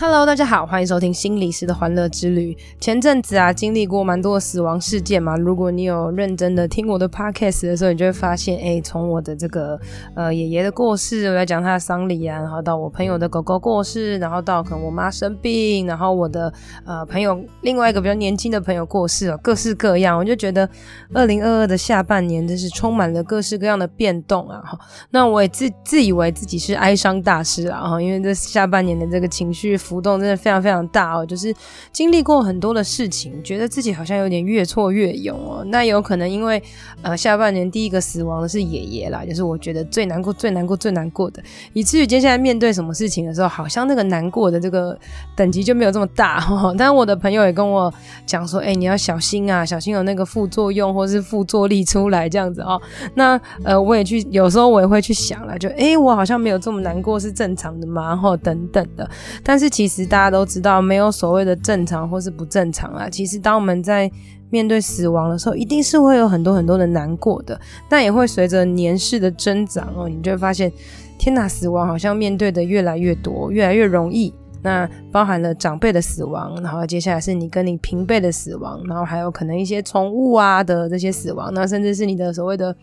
Hello，大家好，欢迎收听心理师的欢乐之旅。前阵子啊，经历过蛮多死亡事件嘛。如果你有认真的听我的 podcast 的时候，你就会发现，哎，从我的这个呃爷爷的过世，我来讲他的丧礼啊，然后到我朋友的狗狗过世，然后到可能我妈生病，然后我的呃朋友另外一个比较年轻的朋友过世了，各式各样。我就觉得，二零二二的下半年真是充满了各式各样的变动啊。那我也自自以为自己是哀伤大师啊，因为这下半年的这个情绪。浮动真的非常非常大哦，就是经历过很多的事情，觉得自己好像有点越挫越勇哦。那有可能因为呃下半年第一个死亡的是爷爷啦，就是我觉得最难过、最难过、最难过的，以至于接下来面对什么事情的时候，好像那个难过的这个等级就没有这么大哦。但我的朋友也跟我讲说，哎、你要小心啊，小心有那个副作用或是副作力出来这样子哦。那呃我也去，有时候我也会去想了，就哎、我好像没有这么难过是正常的嘛，然后等等的，但是。其实大家都知道，没有所谓的正常或是不正常啊。其实当我们在面对死亡的时候，一定是会有很多很多的难过的。那也会随着年事的增长哦，你就会发现，天哪，死亡好像面对的越来越多，越来越容易。那包含了长辈的死亡，然后接下来是你跟你平辈的死亡，然后还有可能一些宠物啊的这些死亡，那甚至是你的所谓的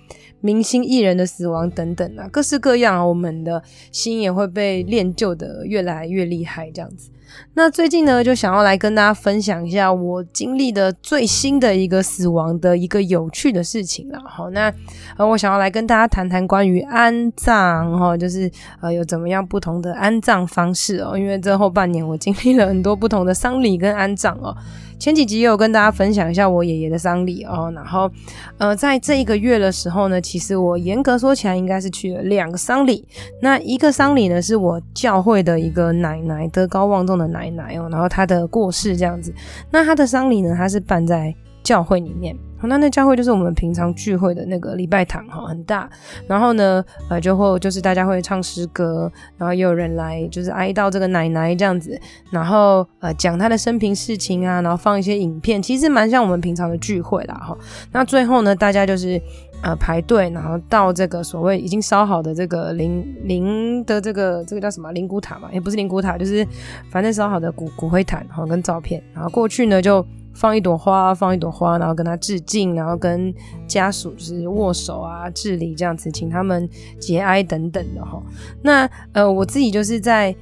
明星艺人的死亡等等啊，各式各样，我们的心也会被练就的越来越厉害，这样子。那最近呢，就想要来跟大家分享一下我经历的最新的一个死亡的一个有趣的事情了。好，那呃，我想要来跟大家谈谈关于安葬哈，就是呃有怎么样不同的安葬方式哦。因为这后半年我经历了很多不同的丧礼跟安葬哦。前几集也有跟大家分享一下我爷爷的丧礼哦，然后呃，在这一个月的时候呢，其实我严格说起来应该是去了两个丧礼。那一个丧礼呢，是我教会的一个奶奶，德高望重的奶奶哦，然后她的过世这样子。那她的丧礼呢，她是办在教会里面。那那教会就是我们平常聚会的那个礼拜堂哈，很大。然后呢，呃，就会就是大家会唱诗歌，然后也有人来就是哀悼这个奶奶这样子，然后呃讲她的生平事情啊，然后放一些影片，其实蛮像我们平常的聚会啦哈。那最后呢，大家就是呃排队，然后到这个所谓已经烧好的这个灵灵的这个这个叫什么灵骨塔嘛，也不是灵骨塔，就是反正烧好的骨骨灰坛，然后跟照片，然后过去呢就。放一朵花，放一朵花，然后跟他致敬，然后跟家属就是握手啊、致礼这样子，请他们节哀等等的哈。那呃，我自己就是在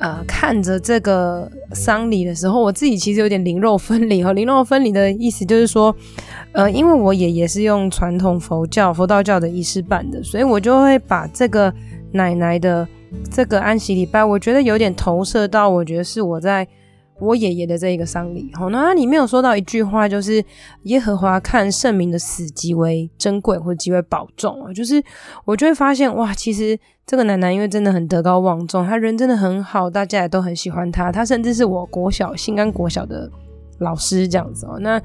呃看着这个丧礼的时候，我自己其实有点灵肉分离哈。灵肉分离的意思就是说，呃，因为我爷爷是用传统佛教、佛道教的仪式办的，所以我就会把这个奶奶的这个安息礼拜，我觉得有点投射到，我觉得是我在。我爷爷的这一个丧礼，好，那里面有说到一句话，就是耶和华看圣明的死极为珍贵或极为保重啊，就是我就会发现哇，其实这个奶奶因为真的很德高望重，她人真的很好，大家也都很喜欢她，她甚至是我国小新安国小的老师这样子哦，那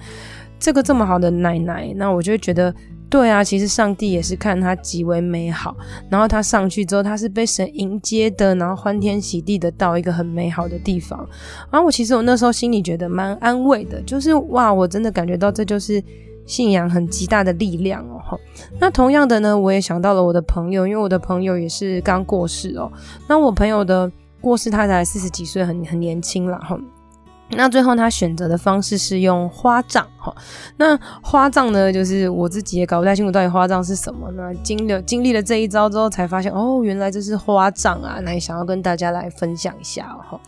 这个这么好的奶奶，那我就会觉得。对啊，其实上帝也是看她极为美好，然后她上去之后，她是被神迎接的，然后欢天喜地的到一个很美好的地方。然后我其实我那时候心里觉得蛮安慰的，就是哇，我真的感觉到这就是信仰很极大的力量哦。那同样的呢，我也想到了我的朋友，因为我的朋友也是刚过世哦。那我朋友的过世，他才四十几岁，很很年轻了哈。那最后他选择的方式是用花葬哈，那花葬呢，就是我自己也搞不太清楚到底花葬是什么呢？经历经历了这一招之后，才发现哦，原来这是花葬啊！那也想要跟大家来分享一下哈。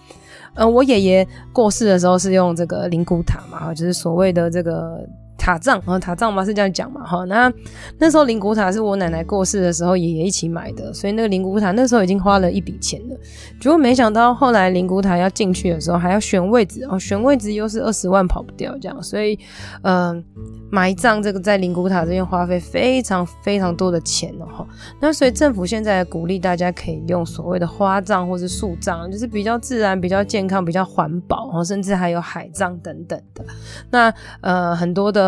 呃，我爷爷过世的时候是用这个灵骨塔嘛，就是所谓的这个。塔葬啊，塔葬嘛是这样讲嘛哈。那那时候灵骨塔是我奶奶过世的时候爷爷一起买的，所以那个灵骨塔那时候已经花了一笔钱了。结果没想到后来灵骨塔要进去的时候还要选位置哦，选位置又是二十万跑不掉这样，所以嗯、埋葬这个在灵骨塔这边花费非常非常多的钱哦哈。那所以政府现在鼓励大家可以用所谓的花葬或是树葬，就是比较自然、比较健康、比较环保，甚至还有海葬等等的。那呃很多的。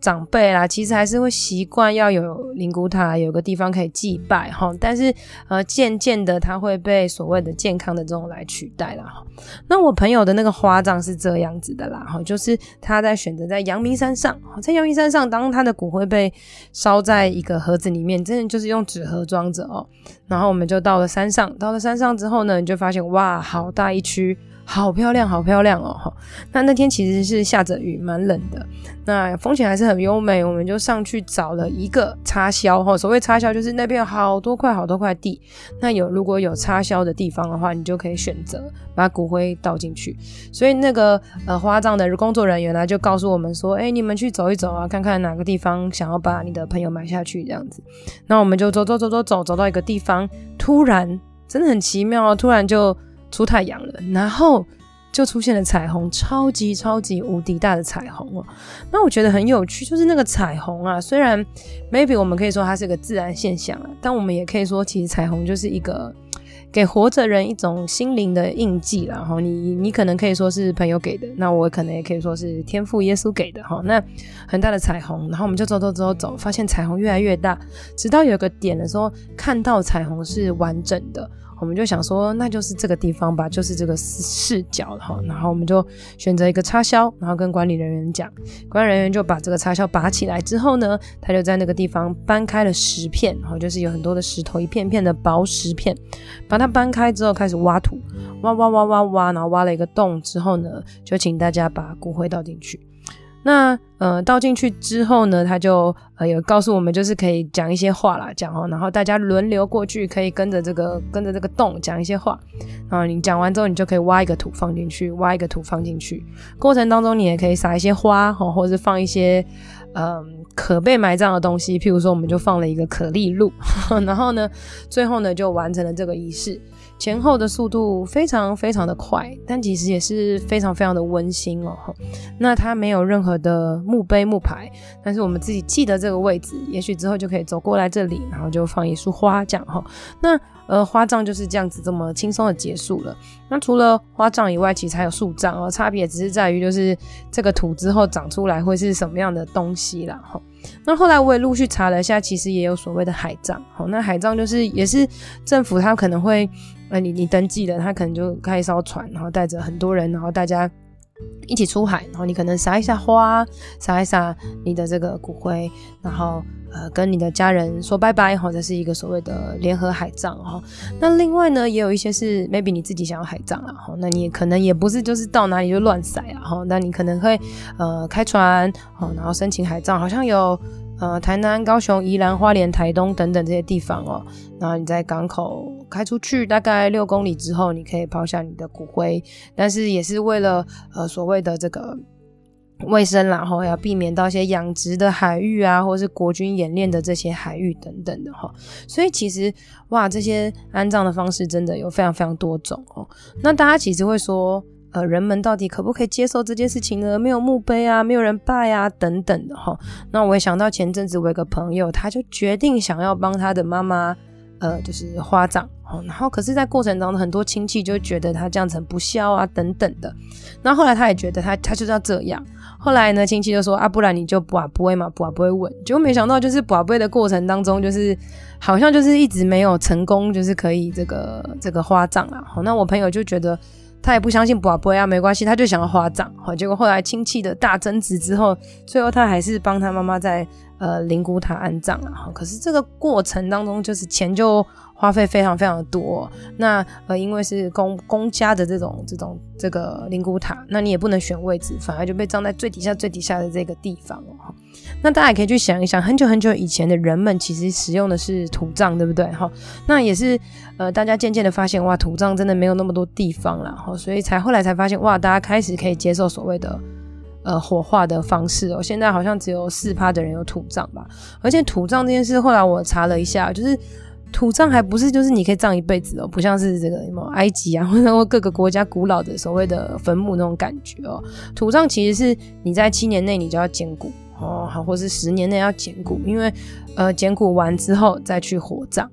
长辈啦，其实还是会习惯要有灵骨塔，有个地方可以祭拜哈。但是呃，渐渐的，它会被所谓的健康的这种来取代了哈。那我朋友的那个花葬是这样子的啦哈，就是他在选择在阳明山上，在阳明山上，当他的骨灰被烧在一个盒子里面，真的就是用纸盒装着哦。然后我们就到了山上，到了山上之后呢，你就发现哇，好大一区。好漂亮，好漂亮哦！那那天其实是下着雨，蛮冷的。那风景还是很优美，我们就上去找了一个插销哈。所谓插销，就是那边有好多块好多块地。那有如果有插销的地方的话，你就可以选择把骨灰倒进去。所以那个呃花葬的工作人员呢，就告诉我们说：“哎，你们去走一走啊，看看哪个地方想要把你的朋友埋下去这样子。”那我们就走走走走走，走到一个地方，突然真的很奇妙，突然就。出太阳了，然后就出现了彩虹，超级超级无敌大的彩虹哦。那我觉得很有趣，就是那个彩虹啊，虽然 maybe 我们可以说它是个自然现象啊，但我们也可以说，其实彩虹就是一个给活着人一种心灵的印记啦。然后你你可能可以说是朋友给的，那我可能也可以说是天父耶稣给的哈。那很大的彩虹，然后我们就走走走走，发现彩虹越来越大，直到有个点的时候，看到彩虹是完整的。我们就想说，那就是这个地方吧，就是这个视视角哈。然后我们就选择一个插销，然后跟管理人员讲，管理人员就把这个插销拔起来之后呢，他就在那个地方搬开了石片，然后就是有很多的石头，一片片的薄石片，把它搬开之后开始挖土，挖挖挖挖挖，然后挖了一个洞之后呢，就请大家把骨灰倒进去。那呃倒进去之后呢，他就呃有告诉我们，就是可以讲一些话啦，讲哦，然后大家轮流过去，可以跟着这个跟着这个洞讲一些话。然后你讲完之后，你就可以挖一个土放进去，挖一个土放进去。过程当中，你也可以撒一些花，或或者是放一些嗯、可被埋葬的东西，譬如说，我们就放了一个可丽露。然后呢，最后呢就完成了这个仪式。前后的速度非常非常的快，但其实也是非常非常的温馨哦。那它没有任何的墓碑墓牌，但是我们自己记得这个位置，也许之后就可以走过来这里，然后就放一束花这样哈。那呃花葬就是这样子这么轻松的结束了。那除了花葬以外，其实还有树葬哦，差别只是在于就是这个土之后长出来会是什么样的东西啦哈。那后来我也陆续查了一下，其实也有所谓的海葬。好，那海葬就是也是政府他可能会。呃你你登记了，他可能就开一艘船，然后带着很多人，然后大家一起出海，然后你可能撒一下花，撒一撒你的这个骨灰，然后呃跟你的家人说拜拜，或者是一个所谓的联合海葬哈。那另外呢，也有一些是 maybe 你自己想要海葬啊，哈，那你可能也不是就是到哪里就乱撒啊，哈，那你可能会呃开船，哦，然后申请海葬，好像有。呃，台南、高雄、宜兰、花莲、台东等等这些地方哦，然后你在港口开出去大概六公里之后，你可以抛下你的骨灰，但是也是为了呃所谓的这个卫生，然后要避免到一些养殖的海域啊，或是国军演练的这些海域等等的哈。所以其实哇，这些安葬的方式真的有非常非常多种哦。那大家其实会说。呃，人们到底可不可以接受这件事情呢？没有墓碑啊，没有人拜啊，等等的哈。那我也想到前阵子我有个朋友，他就决定想要帮他的妈妈，呃，就是花葬。然后可是，在过程当中，很多亲戚就觉得他这样子很不孝啊，等等的。那后来他也觉得他他就是要这样。后来呢，亲戚就说啊，不然你就不啊不会嘛，跋杯稳。结果没想到，就是不啊不会的过程当中，就是好像就是一直没有成功，就是可以这个这个花葬啊。好，那我朋友就觉得。他也不相信不啊不会啊，没关系，他就想要花葬。好，结果后来亲戚的大争执之后，最后他还是帮他妈妈在呃灵骨塔安葬了。好，可是这个过程当中，就是钱就。花费非常非常的多，那呃，因为是公公家的这种这种这个灵骨塔，那你也不能选位置，反而就被葬在最底下最底下的这个地方哦。那大家也可以去想一想，很久很久以前的人们其实使用的是土葬，对不对？哈，那也是呃，大家渐渐的发现哇，土葬真的没有那么多地方了，哈，所以才后来才发现哇，大家开始可以接受所谓的呃火化的方式哦。现在好像只有四趴的人有土葬吧，而且土葬这件事，后来我查了一下，就是。土葬还不是就是你可以葬一辈子哦，不像是这个什么埃及啊，或者各个国家古老的所谓的坟墓那种感觉哦。土葬其实是你在七年内你就要捡骨哦，好，或是十年内要捡骨，因为呃捡骨完之后再去火葬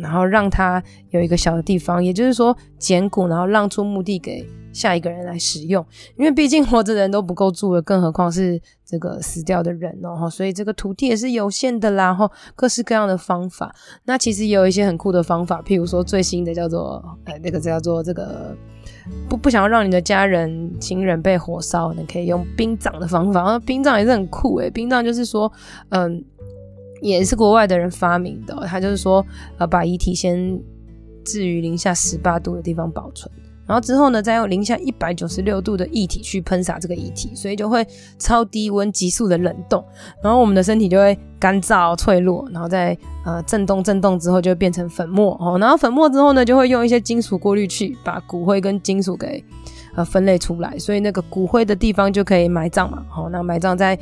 然后让他有一个小的地方，也就是说捡骨，然后让出墓地给下一个人来使用。因为毕竟活着的人都不够住了，更何况是这个死掉的人哦。所以这个土地也是有限的啦。然后各式各样的方法，那其实也有一些很酷的方法，譬如说最新的叫做呃那个叫做这个不不想要让你的家人亲人被火烧，你可以用殡葬的方法。然后殡葬也是很酷诶，殡葬就是说嗯。也是国外的人发明的，他就是说，呃，把遗体先置于零下十八度的地方保存，然后之后呢，再用零下一百九十六度的液体去喷洒这个遗体，所以就会超低温急速的冷冻，然后我们的身体就会干燥脆弱，然后再呃震动震动之后就会变成粉末哦，然后粉末之后呢，就会用一些金属过滤器把骨灰跟金属给呃分类出来，所以那个骨灰的地方就可以埋葬嘛，好，那埋葬在。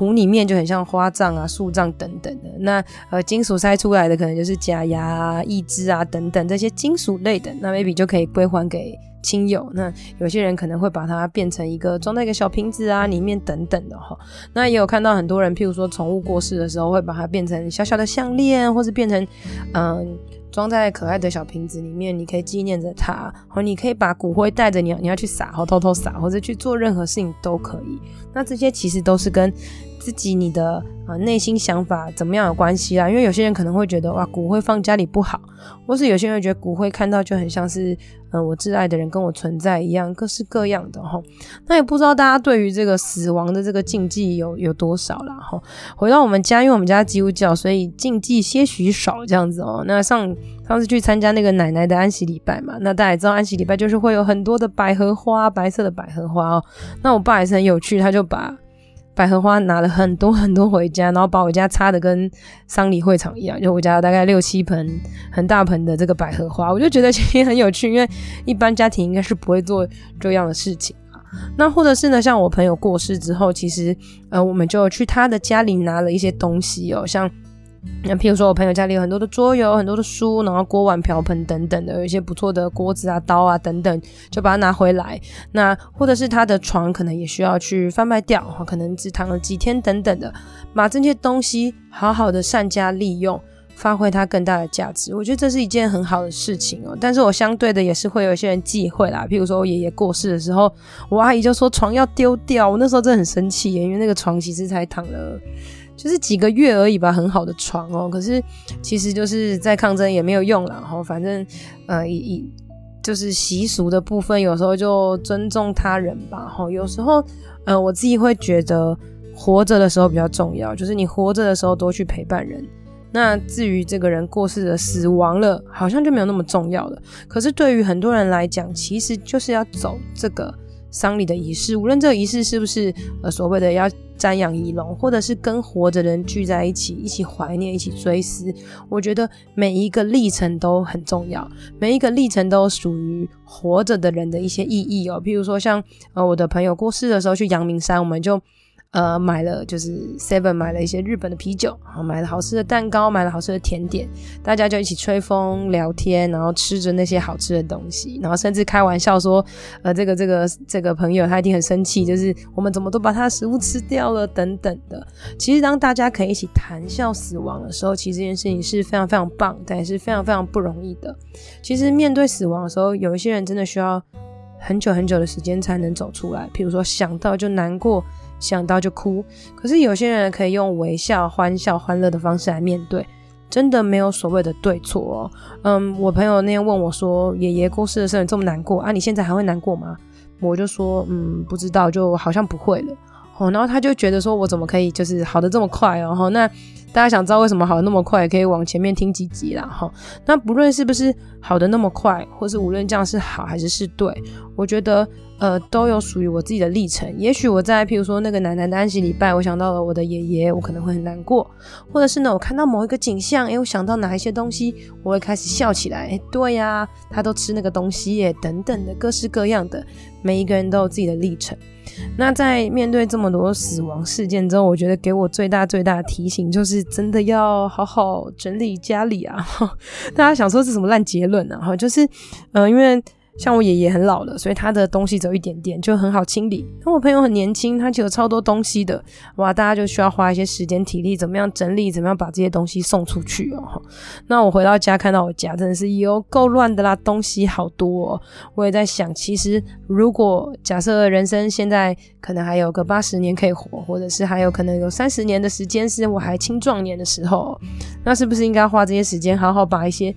土里面就很像花葬啊、树葬等等的，那呃金属筛出来的可能就是假牙啊、义肢啊等等这些金属类的，那 maybe 就可以归还给亲友。那有些人可能会把它变成一个装在一个小瓶子啊里面等等的哈。那也有看到很多人，譬如说宠物过世的时候，会把它变成小小的项链，或是变成嗯。装在可爱的小瓶子里面，你可以纪念着它。好，你可以把骨灰带着你，你要去撒，或偷偷撒，或者去做任何事情都可以。那这些其实都是跟自己你的呃内心想法怎么样有关系啦。因为有些人可能会觉得哇，骨灰放家里不好，或是有些人会觉得骨灰看到就很像是嗯、我挚爱的人跟我存在一样，各式各样的哈。那也不知道大家对于这个死亡的这个禁忌有有多少啦。哈。回到我们家，因为我们家基督教，所以禁忌些许少这样子哦。那上上次去参加那个奶奶的安息礼拜嘛，那大家也知道安息礼拜就是会有很多的百合花，白色的百合花哦。那我爸也是很有趣，他就把。百合花拿了很多很多回家，然后把我家插的跟丧礼会场一样，就我家大概六七盆很大盆的这个百合花，我就觉得其实很有趣，因为一般家庭应该是不会做这样的事情啊。那或者是呢，像我朋友过世之后，其实呃，我们就去他的家里拿了一些东西哦，像。那譬如说，我朋友家里有很多的桌游、很多的书，然后锅碗瓢盆等等的，有一些不错的锅子啊、刀啊等等，就把它拿回来。那或者是他的床，可能也需要去贩卖掉，可能只躺了几天等等的，把这些东西好好的善加利用，发挥它更大的价值。我觉得这是一件很好的事情哦。但是我相对的也是会有一些人忌讳啦。譬如说我爷爷过世的时候，我阿姨就说床要丢掉，我那时候真的很生气耶，因为那个床其实才躺了。就是几个月而已吧，很好的床哦。可是其实就是在抗争也没有用了。然后反正呃，以以就是习俗的部分，有时候就尊重他人吧。哈，有时候呃，我自己会觉得活着的时候比较重要，就是你活着的时候多去陪伴人。那至于这个人过世的死亡了，好像就没有那么重要了。可是对于很多人来讲，其实就是要走这个。丧礼的仪式，无论这个仪式是不是呃所谓的要瞻仰仪容，或者是跟活着的人聚在一起，一起怀念，一起追思，我觉得每一个历程都很重要，每一个历程都属于活着的人的一些意义哦。譬如说像呃我的朋友过世的时候去阳明山，我们就。呃，买了就是 Seven 买了一些日本的啤酒，然后买了好吃的蛋糕，买了好吃的甜点，大家就一起吹风聊天，然后吃着那些好吃的东西，然后甚至开玩笑说，呃，这个这个这个朋友他一定很生气，就是我们怎么都把他的食物吃掉了等等的。其实当大家可以一起谈笑死亡的时候，其实这件事情是非常非常棒，但也是非常非常不容易的。其实面对死亡的时候，有一些人真的需要很久很久的时间才能走出来，譬如说想到就难过。想到就哭，可是有些人可以用微笑、欢笑、欢乐的方式来面对，真的没有所谓的对错哦。嗯，我朋友那天问我说：“爷爷过世的时候你这么难过啊？你现在还会难过吗？”我就说：“嗯，不知道，就好像不会了。”哦，然后他就觉得说：“我怎么可以就是好的这么快哦？”那。大家想知道为什么好的那么快，可以往前面听几集啦哈。那不论是不是好的那么快，或是无论这样是好还是是对，我觉得呃都有属于我自己的历程。也许我在譬如说那个奶奶的安息礼拜，我想到了我的爷爷，我可能会很难过；或者是呢，我看到某一个景象，诶，我想到哪一些东西，我会开始笑起来。诶，对呀、他都吃那个东西耶，等等的各式各样的，每一个人都有自己的历程。那在面对这么多死亡事件之后，我觉得给我最大最大的提醒就是，真的要好好整理家里啊！大家想说是什么烂结论呢？哈，就是，呃，因为像我爷爷很老了，所以他的东西只有一点点，就很好清理。那我朋友很年轻，他就有超多东西的，哇，大家就需要花一些时间体力，怎么样整理，怎么样把这些东西送出去哦。那我回到家看到我家真的是有够乱的啦，东西好多哦。我也在想，其实如果假设人生现在可能还有个八十年可以活，或者是还有可能有三十年的时间是我还青壮年的时候，那是不是应该花这些时间好好把一些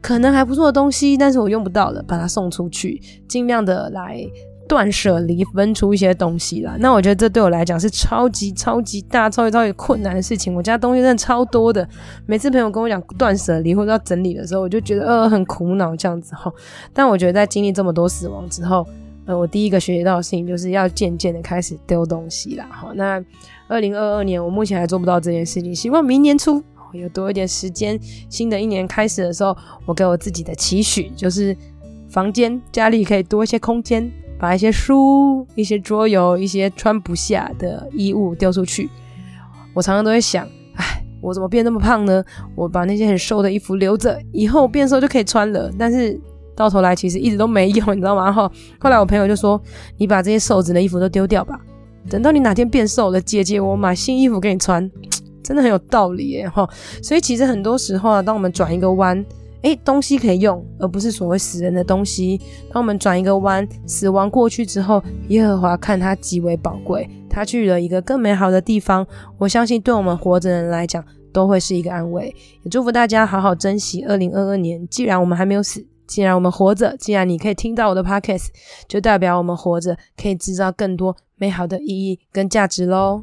可能还不错的东西，但是我用不到了，把它送出去，尽量的来断舍离，分出一些东西啦。那我觉得这对我来讲是超级超级大、超级超级困难的事情。我家东西真的超多的，每次朋友跟我讲断舍离或者要整理的时候，我就觉得呃很苦恼这样子哈。但我觉得在经历这么多死亡之后，呃，我第一个学习到的事情就是要渐渐的开始丢东西啦。好，那二零二二年我目前还做不到这件事情，希望明年初。有多一点时间，新的一年开始的时候，我给我自己的期许就是，房间家里可以多一些空间，把一些书、一些桌游、一些穿不下的衣物丢出去。我常常都会想，哎，我怎么变那么胖呢？我把那些很瘦的衣服留着，以后变瘦就可以穿了。但是到头来其实一直都没用，你知道吗？后后来我朋友就说，你把这些瘦子的衣服都丢掉吧，等到你哪天变瘦了，姐姐我买新衣服给你穿。真的很有道理耶哈，所以其实很多时候啊，当我们转一个弯，诶，东西可以用，而不是所谓死人的东西。当我们转一个弯，死亡过去之后，耶和华看他极为宝贵，他去了一个更美好的地方。我相信对我们活着的人来讲，都会是一个安慰。也祝福大家好好珍惜二零二二年。既然我们还没有死，既然我们活着，既然你可以听到我的 podcast，就代表我们活着可以制造更多美好的意义跟价值喽。